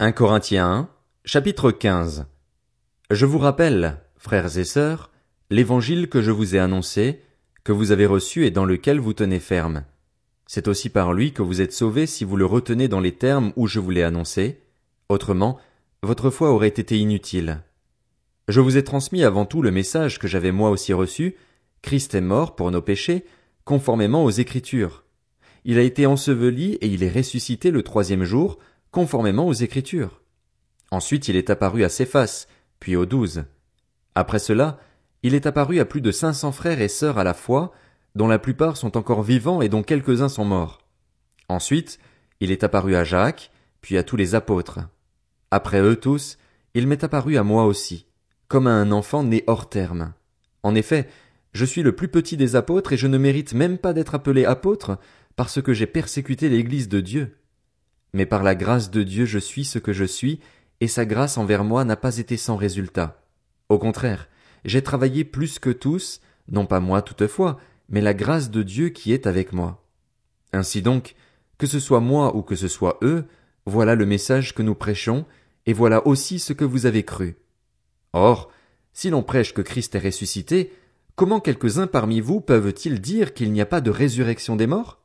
1 Corinthiens 1, chapitre 15 Je vous rappelle, frères et sœurs, l'évangile que je vous ai annoncé, que vous avez reçu et dans lequel vous tenez ferme. C'est aussi par lui que vous êtes sauvés si vous le retenez dans les termes où je vous l'ai annoncé, autrement, votre foi aurait été inutile. Je vous ai transmis avant tout le message que j'avais moi aussi reçu, Christ est mort pour nos péchés, conformément aux Écritures. Il a été enseveli et il est ressuscité le troisième jour, conformément aux Écritures. Ensuite il est apparu à Céphas, puis aux douze. Après cela, il est apparu à plus de cinq cents frères et sœurs à la fois, dont la plupart sont encore vivants et dont quelques-uns sont morts. Ensuite, il est apparu à Jacques, puis à tous les apôtres. Après eux tous, il m'est apparu à moi aussi, comme à un enfant né hors terme. En effet, je suis le plus petit des apôtres et je ne mérite même pas d'être appelé apôtre parce que j'ai persécuté l'Église de Dieu. Mais par la grâce de Dieu je suis ce que je suis, et sa grâce envers moi n'a pas été sans résultat. Au contraire, j'ai travaillé plus que tous, non pas moi toutefois, mais la grâce de Dieu qui est avec moi. Ainsi donc, que ce soit moi ou que ce soit eux, voilà le message que nous prêchons, et voilà aussi ce que vous avez cru. Or, si l'on prêche que Christ est ressuscité, comment quelques-uns parmi vous peuvent-ils dire qu'il n'y a pas de résurrection des morts?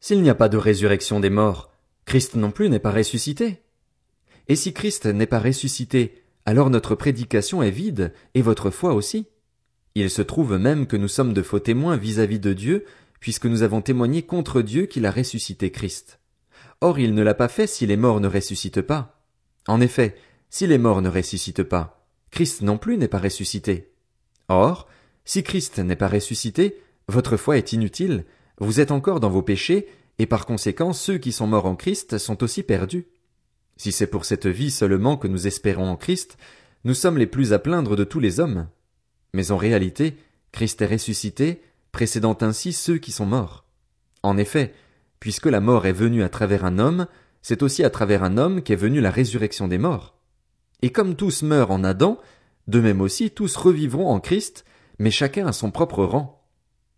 S'il n'y a pas de résurrection des morts, Christ non plus n'est pas ressuscité. Et si Christ n'est pas ressuscité, alors notre prédication est vide, et votre foi aussi. Il se trouve même que nous sommes de faux témoins vis-à-vis de Dieu, puisque nous avons témoigné contre Dieu qu'il a ressuscité Christ. Or il ne l'a pas fait si les morts ne ressuscitent pas. En effet, si les morts ne ressuscitent pas, Christ non plus n'est pas ressuscité. Or, si Christ n'est pas ressuscité, votre foi est inutile, vous êtes encore dans vos péchés, et par conséquent ceux qui sont morts en Christ sont aussi perdus. Si c'est pour cette vie seulement que nous espérons en Christ, nous sommes les plus à plaindre de tous les hommes. Mais en réalité, Christ est ressuscité, précédant ainsi ceux qui sont morts. En effet, puisque la mort est venue à travers un homme, c'est aussi à travers un homme qu'est venue la résurrection des morts. Et comme tous meurent en Adam, de même aussi tous revivront en Christ, mais chacun à son propre rang.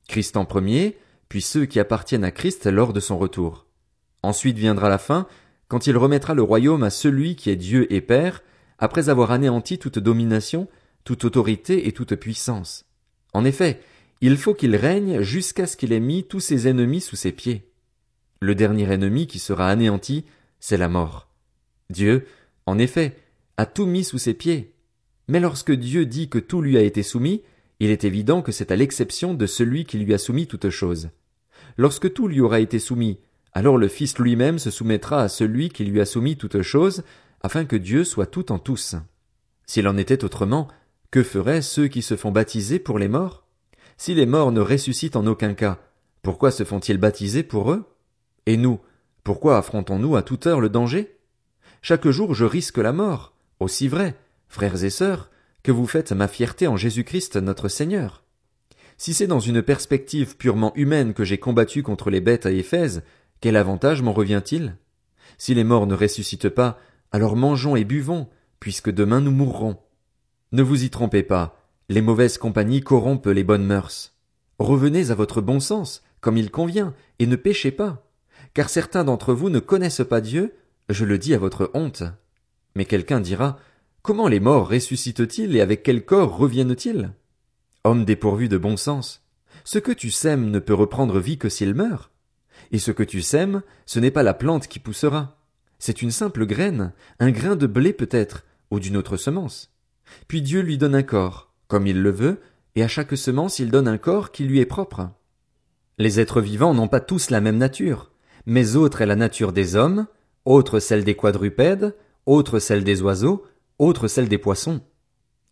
Christ en premier, puis ceux qui appartiennent à Christ lors de son retour. Ensuite viendra la fin, quand il remettra le royaume à celui qui est Dieu et Père, après avoir anéanti toute domination, toute autorité et toute puissance. En effet, il faut qu'il règne jusqu'à ce qu'il ait mis tous ses ennemis sous ses pieds. Le dernier ennemi qui sera anéanti, c'est la mort. Dieu, en effet, a tout mis sous ses pieds. Mais lorsque Dieu dit que tout lui a été soumis, il est évident que c'est à l'exception de celui qui lui a soumis toute chose. Lorsque tout lui aura été soumis, alors le Fils lui-même se soumettra à celui qui lui a soumis toute chose, afin que Dieu soit tout en tous. S'il en était autrement, que feraient ceux qui se font baptiser pour les morts? Si les morts ne ressuscitent en aucun cas, pourquoi se font-ils baptiser pour eux? Et nous, pourquoi affrontons-nous à toute heure le danger? Chaque jour je risque la mort, aussi vrai, frères et sœurs, que vous faites ma fierté en Jésus-Christ notre Seigneur. Si c'est dans une perspective purement humaine que j'ai combattu contre les bêtes à Éphèse, quel avantage m'en revient-il? Si les morts ne ressuscitent pas, alors mangeons et buvons, puisque demain nous mourrons. Ne vous y trompez pas, les mauvaises compagnies corrompent les bonnes mœurs. Revenez à votre bon sens, comme il convient, et ne péchez pas. Car certains d'entre vous ne connaissent pas Dieu, je le dis à votre honte. Mais quelqu'un dira, Comment les morts ressuscitent-ils et avec quel corps reviennent-ils? Homme dépourvu de bon sens, ce que tu sèmes ne peut reprendre vie que s'il meurt. Et ce que tu sèmes, ce n'est pas la plante qui poussera. C'est une simple graine, un grain de blé peut-être, ou d'une autre semence. Puis Dieu lui donne un corps, comme il le veut, et à chaque semence il donne un corps qui lui est propre. Les êtres vivants n'ont pas tous la même nature, mais autre est la nature des hommes, autre celle des quadrupèdes, autre celle des oiseaux, autre celle des poissons.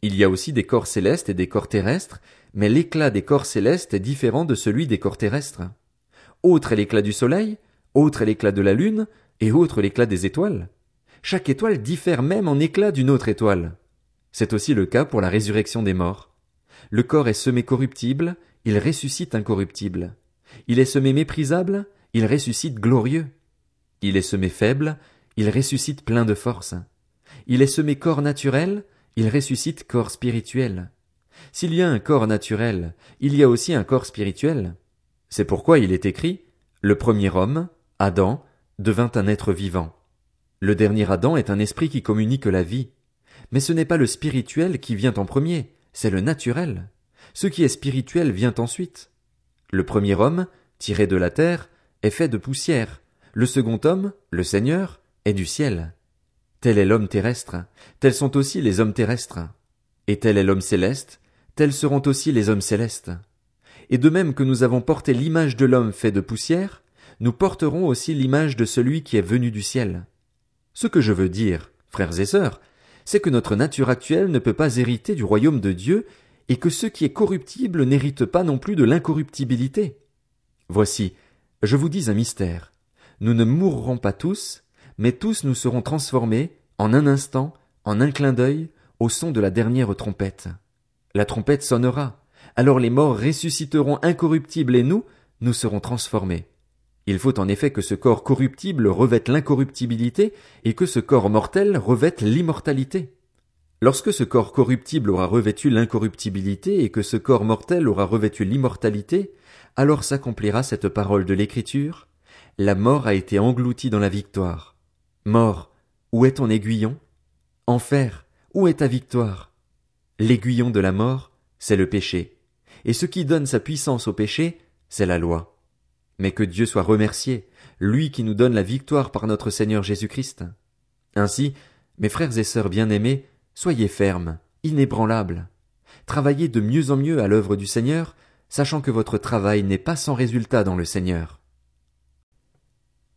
Il y a aussi des corps célestes et des corps terrestres, mais l'éclat des corps célestes est différent de celui des corps terrestres. Autre est l'éclat du soleil, autre est l'éclat de la lune, et autre l'éclat des étoiles. Chaque étoile diffère même en éclat d'une autre étoile. C'est aussi le cas pour la résurrection des morts. Le corps est semé corruptible, il ressuscite incorruptible. Il est semé méprisable, il ressuscite glorieux. Il est semé faible, il ressuscite plein de force. Il est semé corps naturel, il ressuscite corps spirituel. S'il y a un corps naturel, il y a aussi un corps spirituel. C'est pourquoi il est écrit, le premier homme, Adam, devint un être vivant. Le dernier Adam est un esprit qui communique la vie. Mais ce n'est pas le spirituel qui vient en premier, c'est le naturel. Ce qui est spirituel vient ensuite. Le premier homme, tiré de la terre, est fait de poussière. Le second homme, le Seigneur, est du ciel. Tel est l'homme terrestre, tels sont aussi les hommes terrestres. Et tel est l'homme céleste, tels seront aussi les hommes célestes. Et de même que nous avons porté l'image de l'homme fait de poussière, nous porterons aussi l'image de celui qui est venu du ciel. Ce que je veux dire, frères et sœurs, c'est que notre nature actuelle ne peut pas hériter du royaume de Dieu, et que ce qui est corruptible n'hérite pas non plus de l'incorruptibilité. Voici, je vous dis un mystère. Nous ne mourrons pas tous, mais tous nous serons transformés, en un instant, en un clin d'œil, au son de la dernière trompette. La trompette sonnera, alors les morts ressusciteront incorruptibles et nous, nous serons transformés. Il faut en effet que ce corps corruptible revête l'incorruptibilité et que ce corps mortel revête l'immortalité. Lorsque ce corps corruptible aura revêtu l'incorruptibilité et que ce corps mortel aura revêtu l'immortalité, alors s'accomplira cette parole de l'Écriture. La mort a été engloutie dans la victoire. Mort, où est ton aiguillon? Enfer, où est ta victoire? L'aiguillon de la mort, c'est le péché. Et ce qui donne sa puissance au péché, c'est la loi. Mais que Dieu soit remercié, lui qui nous donne la victoire par notre Seigneur Jésus-Christ. Ainsi, mes frères et sœurs bien-aimés, soyez fermes, inébranlables. Travaillez de mieux en mieux à l'œuvre du Seigneur, sachant que votre travail n'est pas sans résultat dans le Seigneur.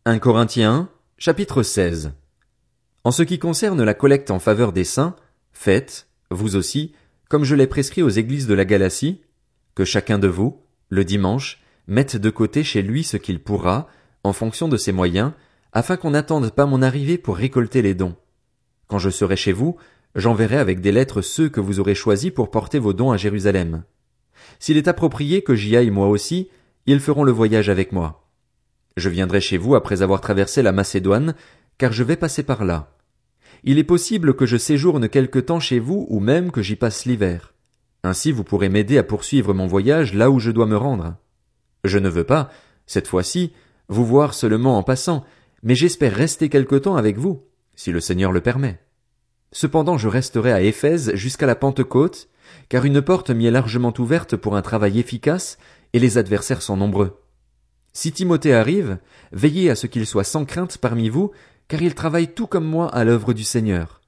1 Corinthiens, chapitre 16. En ce qui concerne la collecte en faveur des saints, faites, vous aussi, comme je l'ai prescrit aux églises de la Galatie, que chacun de vous, le dimanche, mette de côté chez lui ce qu'il pourra, en fonction de ses moyens, afin qu'on n'attende pas mon arrivée pour récolter les dons. Quand je serai chez vous, j'enverrai avec des lettres ceux que vous aurez choisis pour porter vos dons à Jérusalem. S'il est approprié que j'y aille moi aussi, ils feront le voyage avec moi. Je viendrai chez vous après avoir traversé la Macédoine, car je vais passer par là. Il est possible que je séjourne quelque temps chez vous ou même que j'y passe l'hiver. Ainsi vous pourrez m'aider à poursuivre mon voyage là où je dois me rendre. Je ne veux pas, cette fois-ci, vous voir seulement en passant, mais j'espère rester quelque temps avec vous, si le Seigneur le permet. Cependant je resterai à Éphèse jusqu'à la Pentecôte, car une porte m'y est largement ouverte pour un travail efficace, et les adversaires sont nombreux. Si Timothée arrive, veillez à ce qu'il soit sans crainte parmi vous, car il travaille tout comme moi à l'œuvre du Seigneur.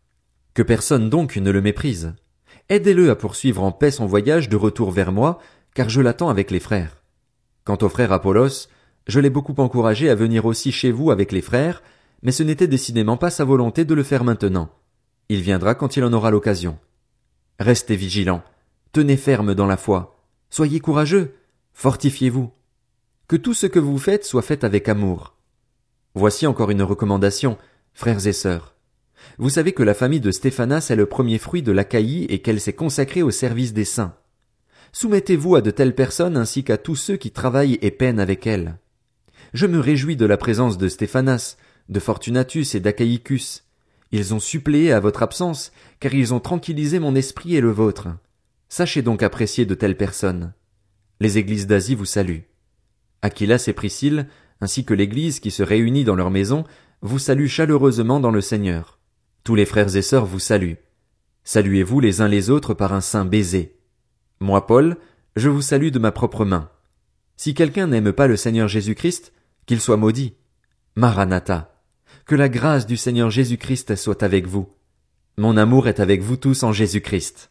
Que personne donc ne le méprise. Aidez-le à poursuivre en paix son voyage de retour vers moi, car je l'attends avec les frères. Quant au frère Apollos, je l'ai beaucoup encouragé à venir aussi chez vous avec les frères, mais ce n'était décidément pas sa volonté de le faire maintenant. Il viendra quand il en aura l'occasion. Restez vigilants, tenez ferme dans la foi, soyez courageux, fortifiez-vous. Que tout ce que vous faites soit fait avec amour. Voici encore une recommandation, frères et sœurs. Vous savez que la famille de Stéphanas est le premier fruit de l'Achaïe et qu'elle s'est consacrée au service des saints. Soumettez-vous à de telles personnes ainsi qu'à tous ceux qui travaillent et peinent avec elles. Je me réjouis de la présence de Stéphanas, de Fortunatus et d'Achaïcus. Ils ont suppléé à votre absence, car ils ont tranquillisé mon esprit et le vôtre. Sachez donc apprécier de telles personnes. Les églises d'Asie vous saluent. Aquilas et Priscille, ainsi que l'église qui se réunit dans leur maison, vous saluent chaleureusement dans le Seigneur. Tous les frères et sœurs vous saluent. Saluez-vous les uns les autres par un saint baiser. Moi, Paul, je vous salue de ma propre main. Si quelqu'un n'aime pas le Seigneur Jésus-Christ, qu'il soit maudit. Maranatha. Que la grâce du Seigneur Jésus-Christ soit avec vous. Mon amour est avec vous tous en Jésus-Christ.